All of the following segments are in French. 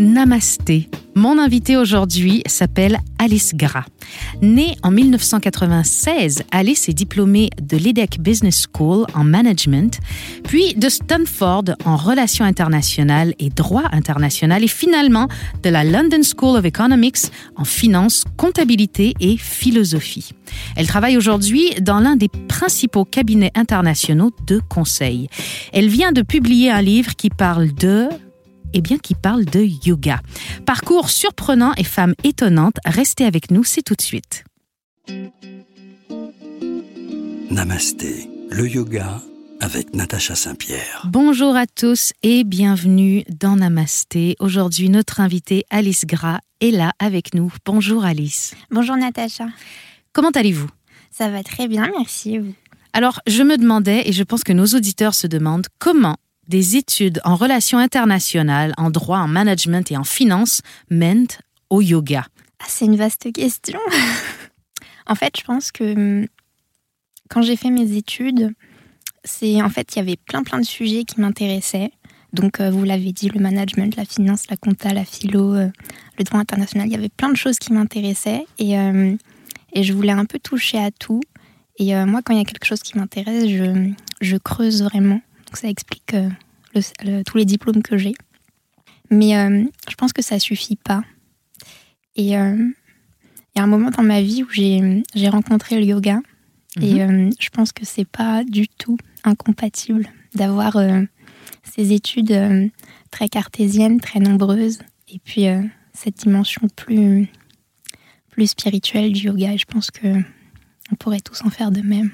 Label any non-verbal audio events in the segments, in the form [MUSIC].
Namasté. Mon invité aujourd'hui s'appelle Alice Gras. Née en 1996, Alice est diplômée de l'EDEC Business School en management, puis de Stanford en relations internationales et droit international et finalement de la London School of Economics en finance, comptabilité et philosophie. Elle travaille aujourd'hui dans l'un des principaux cabinets internationaux de conseil. Elle vient de publier un livre qui parle de eh bien, qui parle de yoga. Parcours surprenant et femme étonnante, restez avec nous, c'est tout de suite. Namasté, le yoga avec Natacha Saint-Pierre. Bonjour à tous et bienvenue dans Namasté. Aujourd'hui, notre invitée Alice Gras est là avec nous. Bonjour Alice. Bonjour Natacha. Comment allez-vous? Ça va très bien, merci. Alors, je me demandais, et je pense que nos auditeurs se demandent, comment des études en relations internationales, en droit, en management et en finance mènent au yoga ah, C'est une vaste question. [LAUGHS] en fait, je pense que hum, quand j'ai fait mes études, c'est en fait il y avait plein plein de sujets qui m'intéressaient. Donc euh, vous l'avez dit, le management, la finance, la compta, la philo, euh, le droit international, il y avait plein de choses qui m'intéressaient et, euh, et je voulais un peu toucher à tout. Et moi, quand il y a quelque chose qui m'intéresse, je, je creuse vraiment ça explique euh, tous les diplômes que j'ai. Mais euh, je pense que ça suffit pas. Et euh, il y a un moment dans ma vie où j'ai rencontré le yoga. Et mhm. je pense que c'est pas du tout incompatible d'avoir ces études très cartésiennes, très nombreuses, et puis cette dimension plus, plus spirituelle du yoga. Et je pense que on pourrait tous en faire de même.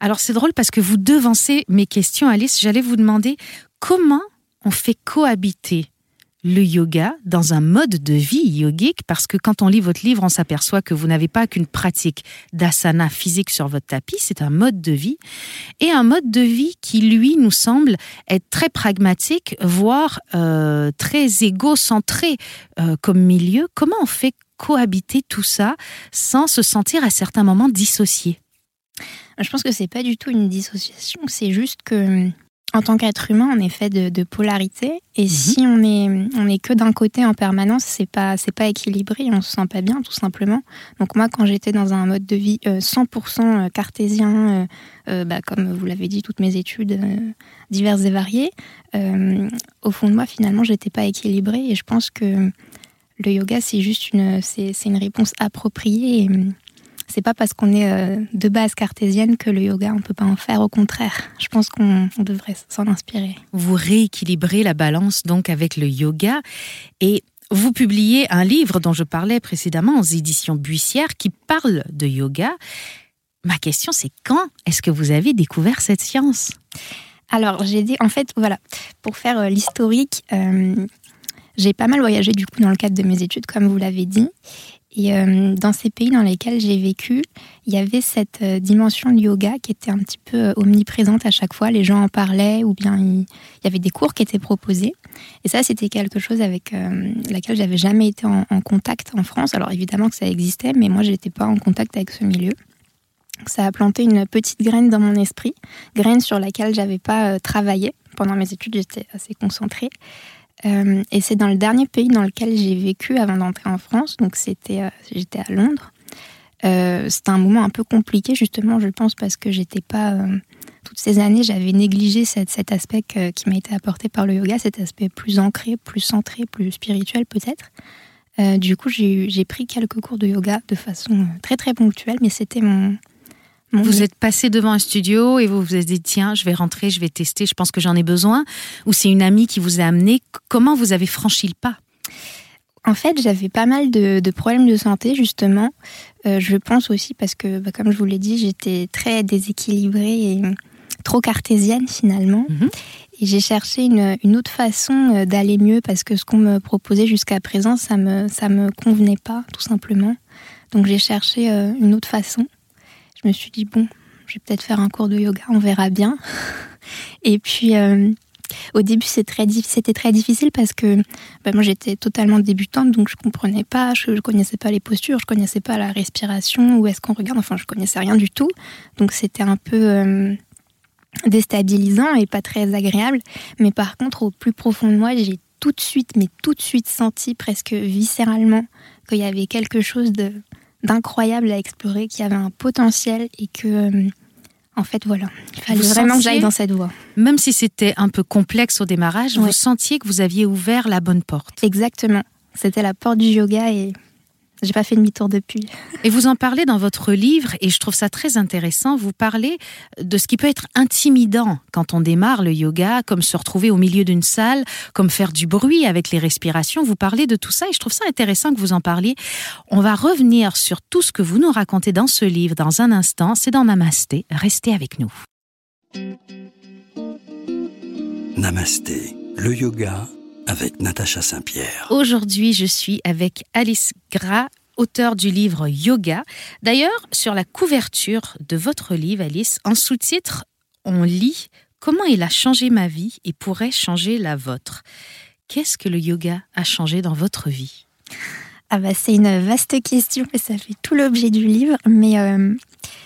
Alors c'est drôle parce que vous devancez mes questions, Alice. J'allais vous demander comment on fait cohabiter le yoga dans un mode de vie yogique parce que quand on lit votre livre, on s'aperçoit que vous n'avez pas qu'une pratique d'asana physique sur votre tapis, c'est un mode de vie et un mode de vie qui lui nous semble être très pragmatique, voire euh, très égocentré euh, comme milieu. Comment on fait cohabiter tout ça sans se sentir à certains moments dissocié? Je pense que c'est pas du tout une dissociation, c'est juste que en tant qu'être humain, on est fait de, polarité et mhm. si on est on est que d'un côté en permanence, c'est pas c'est pas équilibré, on se sent pas bien tout simplement. Donc moi, quand j'étais dans un mode de vie 100% euh, euh, cartésien, euh, bah, comme vous l'avez dit, toutes mes études diverses et variées, au fond de moi, finalement, j'étais pas équilibrée et je pense que le yoga, c'est juste une c'est une réponse appropriée. Et, c'est pas parce qu'on est euh, de base cartésienne que le yoga, on peut pas en faire. Au contraire, je pense qu'on devrait s'en inspirer. Vous rééquilibrez la balance donc avec le yoga et vous publiez un livre dont je parlais précédemment aux éditions Buissière qui parle de yoga. Ma question, c'est quand est-ce que vous avez découvert cette science? Alors, j'ai dit, en fait, voilà, pour faire euh, l'historique, euh, j'ai pas mal voyagé du coup dans le cadre de mes études, comme vous l'avez dit. Et euh, dans ces pays dans lesquels j'ai vécu, il y avait cette euh, dimension de yoga qui était un petit peu euh, omniprésente à chaque fois. Les gens en parlaient ou bien il, y avait des cours qui étaient proposés. Et ça, c'était quelque chose avec laquelle j'avais jamais été en, contact en France. Alors évidemment que ça existait, mais moi, j'étais pas en contact avec ce milieu. ça a planté une petite graine dans mon esprit, graine sur laquelle j'avais pas travaillé. Pendant mes études, j'étais assez concentrée. Euh, et c'est dans le dernier pays dans lequel j'ai vécu avant d'entrer en France, donc c'était, euh, j'étais à Londres. Euh, c'était un moment un peu compliqué justement, je pense, parce que j'étais pas toutes ces années, j'avais négligé cet aspect qui m'a été apporté par le yoga, cet aspect plus ancré, plus centré, plus spirituel peut-être. du coup, j'ai pris quelques cours de yoga de façon très très ponctuelle, mais c'était mon, vous êtes passé devant un studio et vous vous êtes dit tiens, je vais rentrer, je vais tester, je pense que j'en ai besoin Ou c'est une amie qui vous a amené Comment vous avez franchi le pas? En fait, j'avais pas mal de, problèmes de santé, justement. Euh, je pense aussi parce que, bah, comme je vous l'ai dit, j'étais très déséquilibrée et trop cartésienne, finalement. Mhm. Et j'ai cherché une, autre façon euh, d'aller mieux parce que ce qu'on me proposait jusqu'à présent, ça me, ça me convenait pas, tout simplement. Donc j'ai cherché euh, une autre façon je me suis dit, bon, je vais peut-être faire un cours de yoga, on verra bien. [LAUGHS] Et puis, euh, Au début, c'était très, difficile parce que bah, moi, j'étais totalement débutante, donc je comprenais pas, je, ne connaissais pas les postures, je connaissais pas la respiration, où est-ce qu'on regarde, enfin, je connaissais rien du tout. Donc, c'était un peu euh, déstabilisant et pas très agréable. Mais par contre, au plus profond de moi, j'ai tout de suite, mais tout de suite senti presque viscéralement qu'il y avait quelque chose d'incroyable à explorer, qu'il y avait un potentiel et que euh, en fait, voilà, il fallait vraiment que j'aille dans cette voie. Même si c'était un peu complexe au démarrage, vous sentiez que vous aviez ouvert la bonne porte. Exactement. C'était la porte du yoga et j'ai pas fait demi-tour depuis. Et vous en parlez dans votre livre, et je trouve ça très intéressant. Vous parlez de ce qui peut être intimidant quand on démarre le yoga, comme se retrouver au milieu d'une salle, comme faire du bruit avec les respirations. Vous parlez de tout ça, et je trouve ça intéressant que vous en parliez. On va revenir sur tout ce que vous nous racontez dans ce livre dans un instant. C'est dans Namasté. Restez avec nous. Namasté, le yoga avec Natacha Saint-Pierre. Aujourd'hui, je suis avec Alice Gras, auteur du livre Yoga. D'ailleurs, sur la couverture de votre livre, Alice, en sous-titre, on lit Comment il a changé ma vie et pourrait changer la vôtre. Qu'est-ce que le yoga a changé dans votre vie? Ah bah, C'est une vaste question et ça fait tout l'objet du livre. Mais euh,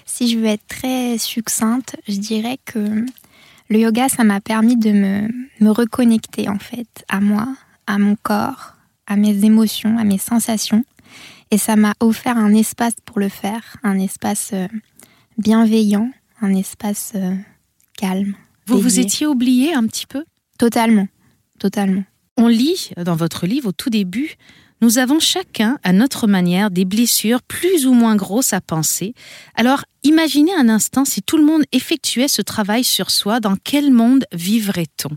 si je veux être très succincte, je dirais que le yoga, ça m'a permis de me, me, reconnecter en fait à moi, à mon corps, à mes émotions, à mes sensations. Et ça m'a offert un espace pour le faire, un espace euh, bienveillant, un espace euh, calme. Vous vous étiez oublié un petit peu? Totalement, totalement. On lit dans votre livre au tout début nous avons chacun, à notre manière, des blessures plus ou moins grosses à penser. Alors, imaginez un instant si tout le monde effectuait ce travail sur soi, dans quel monde vivrait-on?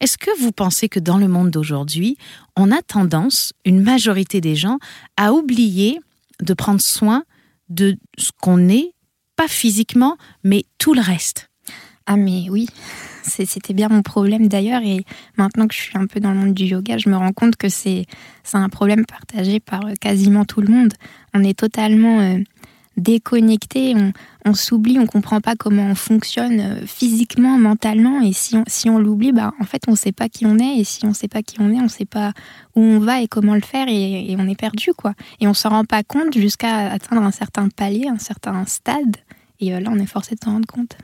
Est-ce que vous pensez que dans le monde d'aujourd'hui, on a tendance, une majorité des gens, à oublier de prendre soin de ce qu'on est, pas physiquement, mais tout le reste? Ah mais oui, c'était bien mon problème d'ailleurs. Et maintenant que je suis un peu dans le monde du yoga, je me rends compte que c'est un problème partagé par euh, quasiment tout le monde. On est totalement euh, déconnecté, on, s'oublie, on comprend pas comment on fonctionne euh, physiquement, mentalement. Et si on, on l'oublie, bah, en fait, on sait pas qui on est. Et si on sait pas qui on est, on sait pas où on va et comment le faire. Et, on est perdu, quoi. Et on s'en rend pas compte jusqu'à atteindre un certain palier, un certain stade. Et là, on est forcé de s'en rendre compte.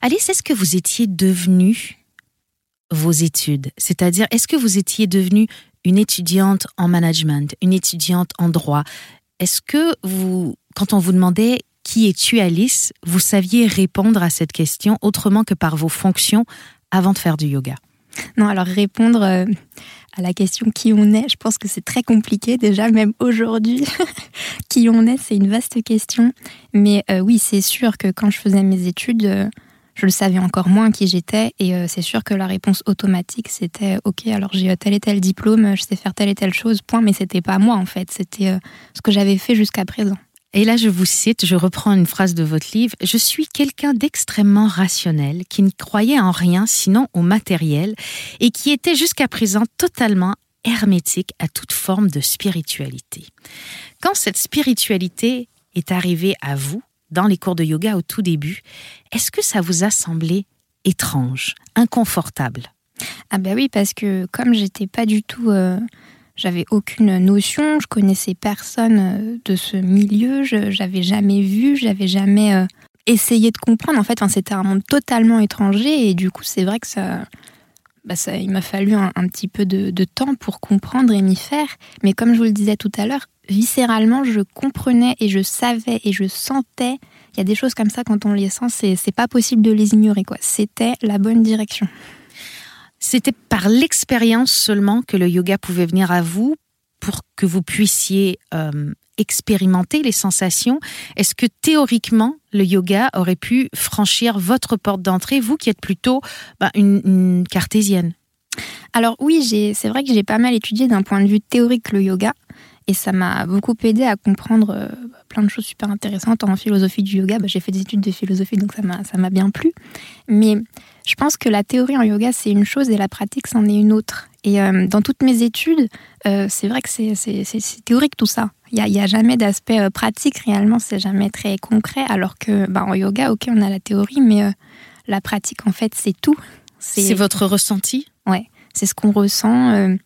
Alice, est-ce que vous étiez devenue vos études? C'est-à-dire, est-ce que vous étiez devenue une étudiante en management, une étudiante en droit? Est-ce que vous, quand on vous demandait qui es-tu Alice, vous saviez répondre à cette question autrement que par vos fonctions avant de faire du yoga? Non, alors répondre euh, à la question qui on est, je pense que c'est très compliqué déjà, même aujourd'hui. [LAUGHS] qui on est, c'est une vaste question. Mais euh, oui, c'est sûr que quand je faisais mes études, euh, je le savais encore moins qui j'étais et c'est sûr que la réponse automatique c'était ok alors j'ai tel et tel diplôme, je sais faire telle et telle chose, point, mais c'était pas moi en fait, c'était ce que j'avais fait jusqu'à présent. Et là, je vous cite, je reprends une phrase de votre livre, Je suis quelqu'un d'extrêmement rationnel, qui ne croyait en rien sinon au matériel, et qui était jusqu'à présent totalement hermétique à toute forme de spiritualité. Quand cette spiritualité est arrivée à vous, dans les cours de yoga au tout début, est-ce que ça vous a semblé étrange, inconfortable? Ah ben oui, parce que comme j'étais pas du tout... Euh, j'avais aucune notion, je connaissais personne euh, de ce milieu, j'avais jamais vu, j'avais jamais euh, essayé de comprendre. En fait, c'était un monde totalement étranger et du coup, c'est vrai que ça, bah ça, il m'a fallu un, petit peu de, de, temps pour comprendre et m'y faire. Mais comme je vous le disais tout à l'heure, viscéralement, je comprenais et je savais et je sentais. Il y a des choses comme ça, quand on les sent, c'est pas possible de les ignorer. quoi. C'était la bonne direction. C'était par l'expérience seulement que le yoga pouvait venir à vous pour que vous puissiez euh, expérimenter les sensations. Est-ce que théoriquement, le yoga aurait pu franchir votre porte d'entrée, vous qui êtes plutôt bah, une cartésienne? Alors oui, c'est vrai que j'ai pas mal étudié d'un point de vue théorique le yoga. Et ça m'a beaucoup aidé à comprendre euh, plein de choses super intéressantes en philosophie du yoga. Bah, j'ai fait des études de philosophie, donc ça m'a bien plu. Mais je pense que la théorie en yoga, c'est une chose et la pratique, c'en est une autre. Et euh, dans toutes mes études, euh, c'est vrai que c'est théorique tout ça. Il n'y a, a, jamais d'aspect pratique réellement, c'est jamais très concret. Alors que bah, en yoga, ok, on a la théorie, mais la pratique, en fait, c'est tout C'est votre ressenti? Ouais, c'est ce qu'on ressent.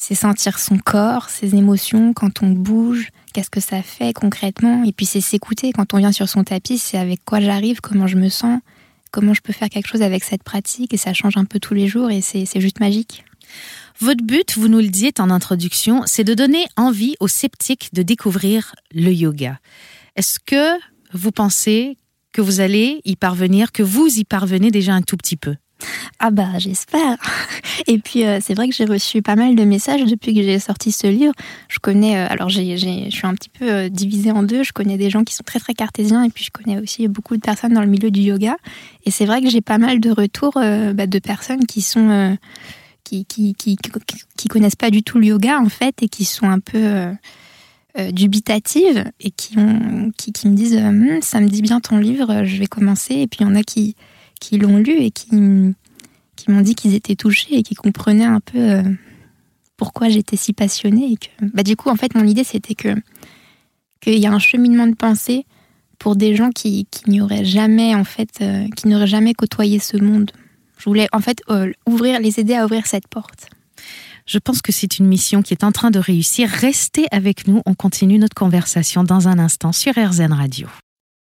C'est sentir son corps, ses émotions quand on bouge, qu'est-ce que ça fait concrètement. Et puis c'est s'écouter quand on vient sur son tapis, c'est avec quoi j'arrive, comment je me sens, comment je peux faire quelque chose avec cette pratique. Et ça change un peu tous les jours et c'est juste magique. Votre but, vous nous le dites en introduction, c'est de donner envie aux sceptiques de découvrir le yoga. Est-ce que vous pensez que vous allez y parvenir, que vous y parvenez déjà un tout petit peu? Ah bah j'espère. [LAUGHS] Et puis euh, c'est vrai que j'ai reçu pas mal de messages depuis que j'ai sorti ce livre. Je connais, euh, alors je suis un petit peu euh, divisée en deux. Je connais des gens qui sont très très cartésiens et puis je connais aussi beaucoup de personnes dans le milieu du yoga. Et c'est vrai que j'ai pas mal de retours bah, de personnes qui sont qui, qui, qui, connaissent pas du tout le yoga en fait et qui sont un peu dubitatives et qui, qui, qui me disent Hum, ça me dit bien ton livre, je vais commencer. Et puis il y en a qui, qui l'ont lu et qui, qui m'ont dit qu'ils étaient touchés et qui comprenaient un peu euh, pourquoi j'étais si passionnée. Et que, bah, du coup, en fait, mon idée, c'était que qu'il y a un cheminement de pensée pour des gens qui, qui n'y auraient jamais, en fait, euh, qui n'auraient jamais côtoyé ce monde. Je voulais, en fait, euh, ouvrir, les aider à ouvrir cette porte. Je pense que c'est une mission qui est en train de réussir. Restez avec nous, on continue notre conversation dans un instant sur RZN Radio.